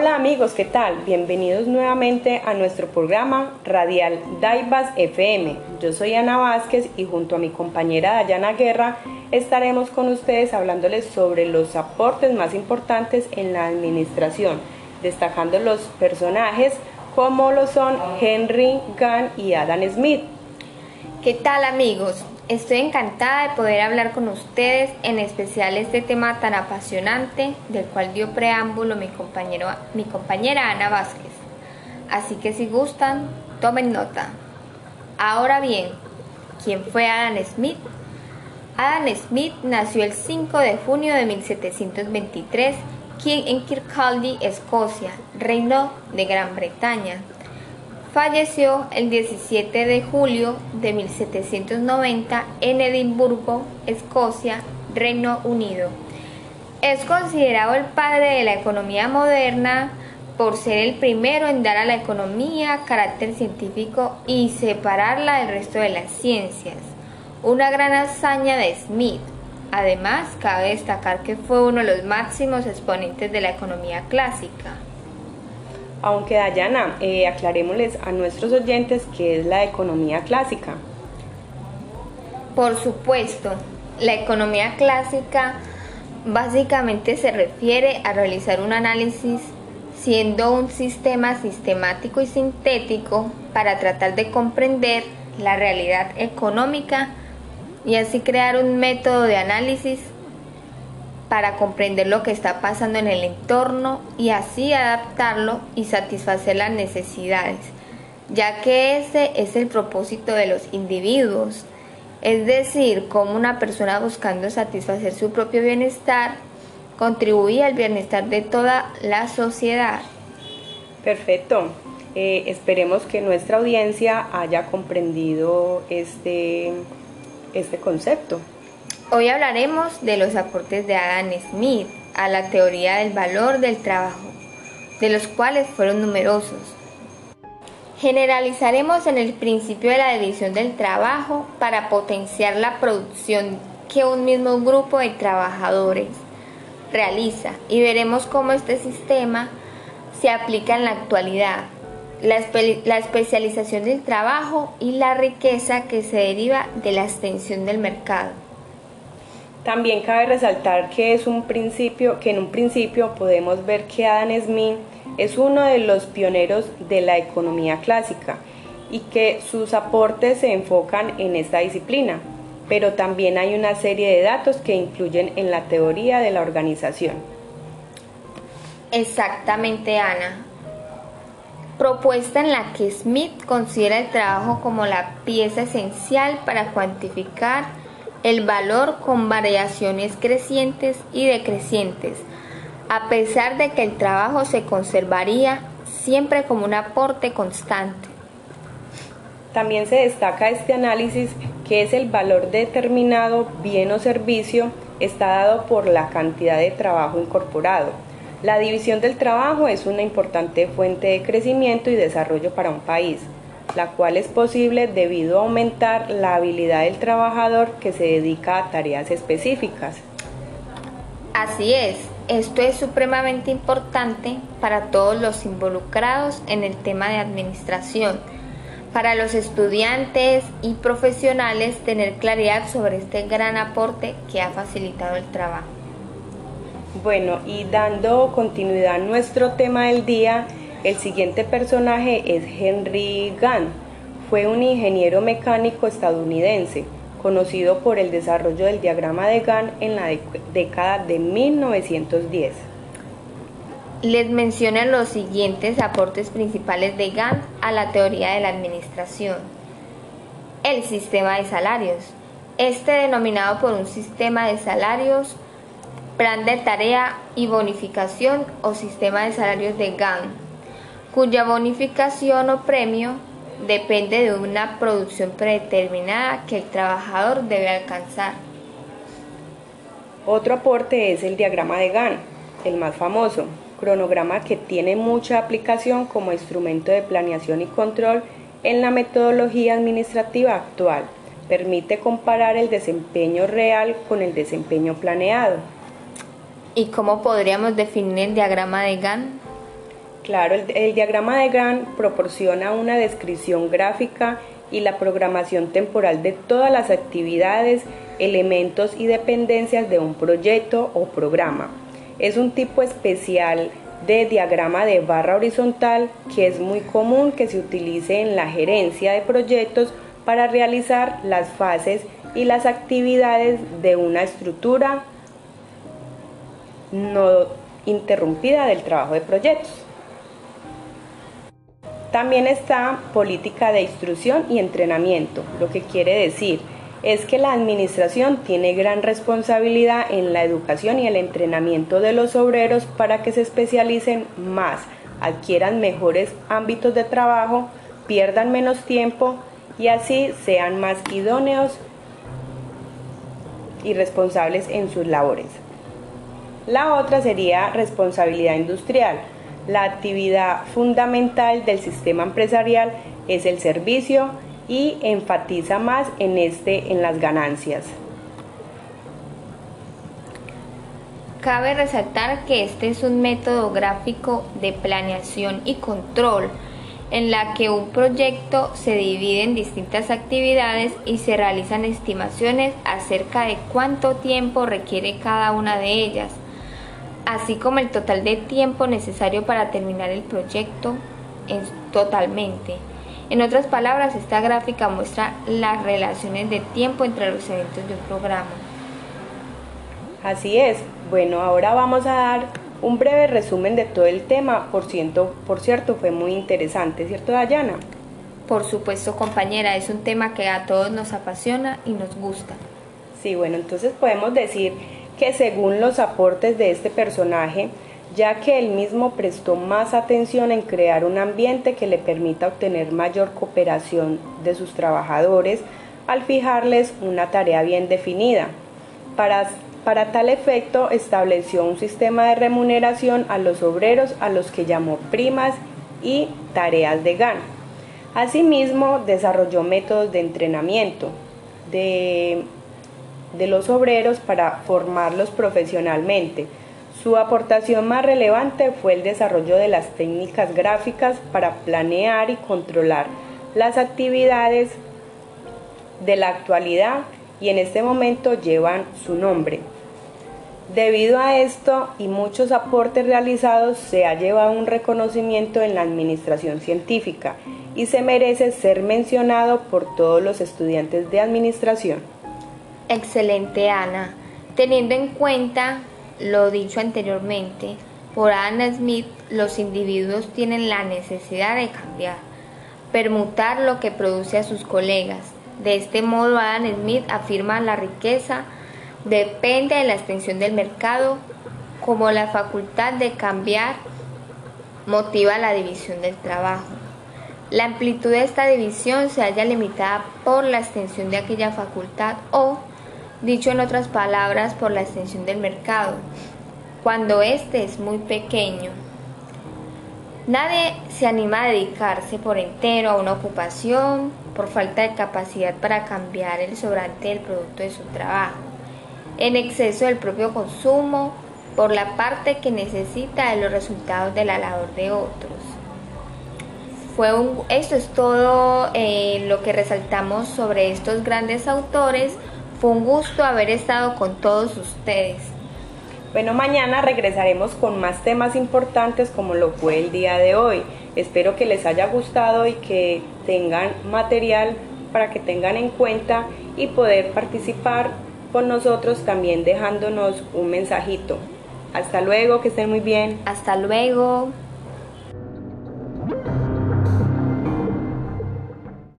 Hola amigos, ¿qué tal? Bienvenidos nuevamente a nuestro programa radial Daibas FM. Yo soy Ana Vázquez y junto a mi compañera Dayana Guerra estaremos con ustedes hablándoles sobre los aportes más importantes en la administración, destacando los personajes como lo son Henry Gunn y Adam Smith. ¿Qué tal amigos? Estoy encantada de poder hablar con ustedes, en especial este tema tan apasionante del cual dio preámbulo mi, compañero, mi compañera Ana Vázquez. Así que si gustan, tomen nota. Ahora bien, ¿quién fue Adam Smith? Adam Smith nació el 5 de junio de 1723 en Kirkcaldy, Escocia, Reino de Gran Bretaña. Falleció el 17 de julio de 1790 en Edimburgo, Escocia, Reino Unido. Es considerado el padre de la economía moderna por ser el primero en dar a la economía carácter científico y separarla del resto de las ciencias. Una gran hazaña de Smith. Además, cabe destacar que fue uno de los máximos exponentes de la economía clásica. Aunque Dayana, eh, a nuestros oyentes qué es la economía clásica. Por supuesto, la economía clásica básicamente se refiere a realizar un análisis siendo un sistema sistemático y sintético para tratar de comprender la realidad económica y así crear un método de análisis para comprender lo que está pasando en el entorno y así adaptarlo y satisfacer las necesidades, ya que ese es el propósito de los individuos, es decir, cómo una persona buscando satisfacer su propio bienestar contribuye al bienestar de toda la sociedad. Perfecto. Eh, esperemos que nuestra audiencia haya comprendido este, este concepto. Hoy hablaremos de los aportes de Adam Smith a la teoría del valor del trabajo, de los cuales fueron numerosos. Generalizaremos en el principio de la división del trabajo para potenciar la producción que un mismo grupo de trabajadores realiza y veremos cómo este sistema se aplica en la actualidad, la, la, especialización del trabajo y la riqueza que se deriva de la extensión del mercado. También cabe resaltar que es un principio que en un principio podemos ver que Adam Smith es uno de los pioneros de la economía clásica y que sus aportes se enfocan en esta disciplina, pero también hay una serie de datos que incluyen en la teoría de la organización. Exactamente, Ana. Propuesta en la que Smith considera el trabajo como la pieza esencial para cuantificar el valor con variaciones crecientes y decrecientes, a pesar de que el trabajo se conservaría siempre como un aporte constante. También se destaca este análisis que es el valor determinado bien o servicio está dado por la cantidad de trabajo incorporado. La división del trabajo es una importante fuente de crecimiento y desarrollo para un país la cual es posible debido a aumentar la habilidad del trabajador que se dedica a tareas específicas. Así es, esto es supremamente importante para todos los involucrados en el tema de administración, para los estudiantes y profesionales tener claridad sobre este gran aporte que ha facilitado el trabajo. Bueno, y dando continuidad a nuestro tema del día, el siguiente personaje es Henry Gunn. Fue un ingeniero mecánico estadounidense, conocido por el desarrollo del diagrama de Gunn en la década de 1910. Les menciono los siguientes aportes principales de Gunn a la teoría de la administración. El sistema de salarios. Este denominado por un sistema de salarios, plan de tarea y bonificación o sistema de salarios de Gunn cuya bonificación o premio depende de una producción predeterminada que el trabajador debe alcanzar. Otro aporte es el diagrama de Gann, el más famoso, cronograma que tiene mucha aplicación como instrumento de planeación y control en la metodología administrativa actual. Permite comparar el desempeño real con el desempeño planeado. ¿Y cómo podríamos definir el diagrama de Gann? Claro, el, diagrama de Gantt proporciona una descripción gráfica y la programación temporal de todas las actividades, elementos y dependencias de un proyecto o programa. Es un tipo especial de diagrama de barra horizontal que es muy común que se utilice en la gerencia de proyectos para realizar las fases y las actividades de una estructura no interrumpida del trabajo de proyectos. También está política de instrucción y entrenamiento, lo que quiere decir es que la administración tiene gran responsabilidad en la educación y el entrenamiento de los obreros para que se especialicen más, adquieran mejores ámbitos de trabajo, pierdan menos tiempo y así sean más idóneos y responsables en sus labores. La otra sería responsabilidad industrial. La actividad fundamental del sistema empresarial es el servicio y enfatiza más en este en las ganancias. Cabe resaltar que este es un método gráfico de planeación y control en la que un proyecto se divide en distintas actividades y se realizan estimaciones acerca de cuánto tiempo requiere cada una de ellas, así como el total de tiempo necesario para terminar el proyecto totalmente. En otras palabras, esta gráfica muestra las relaciones de tiempo entre los eventos de un programa. Así es. Bueno, ahora vamos a dar un breve resumen de todo el tema. Por, ciento, por cierto, fue muy interesante, ¿cierto, Dayana? Por supuesto, compañera, es un tema que a todos nos apasiona y nos gusta. Sí, bueno, entonces podemos decir que según los aportes de este personaje, ya que él mismo prestó más atención en crear un ambiente que le permita obtener mayor cooperación de sus trabajadores al fijarles una tarea bien definida. Para, para tal efecto estableció un sistema de remuneración a los obreros a los que llamó primas y tareas de gana. Asimismo, desarrolló métodos de entrenamiento de, de los obreros para formarlos profesionalmente, su aportación más relevante fue el desarrollo de las técnicas gráficas para planear y controlar las actividades de la actualidad y en este momento llevan su nombre. Debido a esto y muchos aportes realizados, se ha llevado un reconocimiento en la administración científica y se merece ser mencionado por todos los estudiantes de administración. Excelente, Ana. Teniendo en cuenta lo dicho anteriormente, por Adam Smith, los individuos tienen la necesidad de cambiar, permutar lo que produce a sus colegas. De este modo, Adam Smith afirma la riqueza depende de la extensión del mercado, como la facultad de cambiar motiva la división del trabajo. La amplitud de esta división se halla limitada por la extensión de aquella facultad o dicho en otras palabras por la extensión del mercado, cuando éste es muy pequeño. Nadie se anima a dedicarse por entero a una ocupación por falta de capacidad para cambiar el sobrante del producto de su trabajo, en exceso del propio consumo, por la parte que necesita de los resultados de la labor de otros. Fue un, esto es todo eh, lo que resaltamos sobre estos grandes autores fue un gusto haber estado con todos ustedes. Bueno, mañana regresaremos con más temas importantes como lo fue el día de hoy. Espero que les haya gustado y que tengan material para que tengan en cuenta y poder participar con nosotros también dejándonos un mensajito. Hasta luego, que estén muy bien. Hasta luego.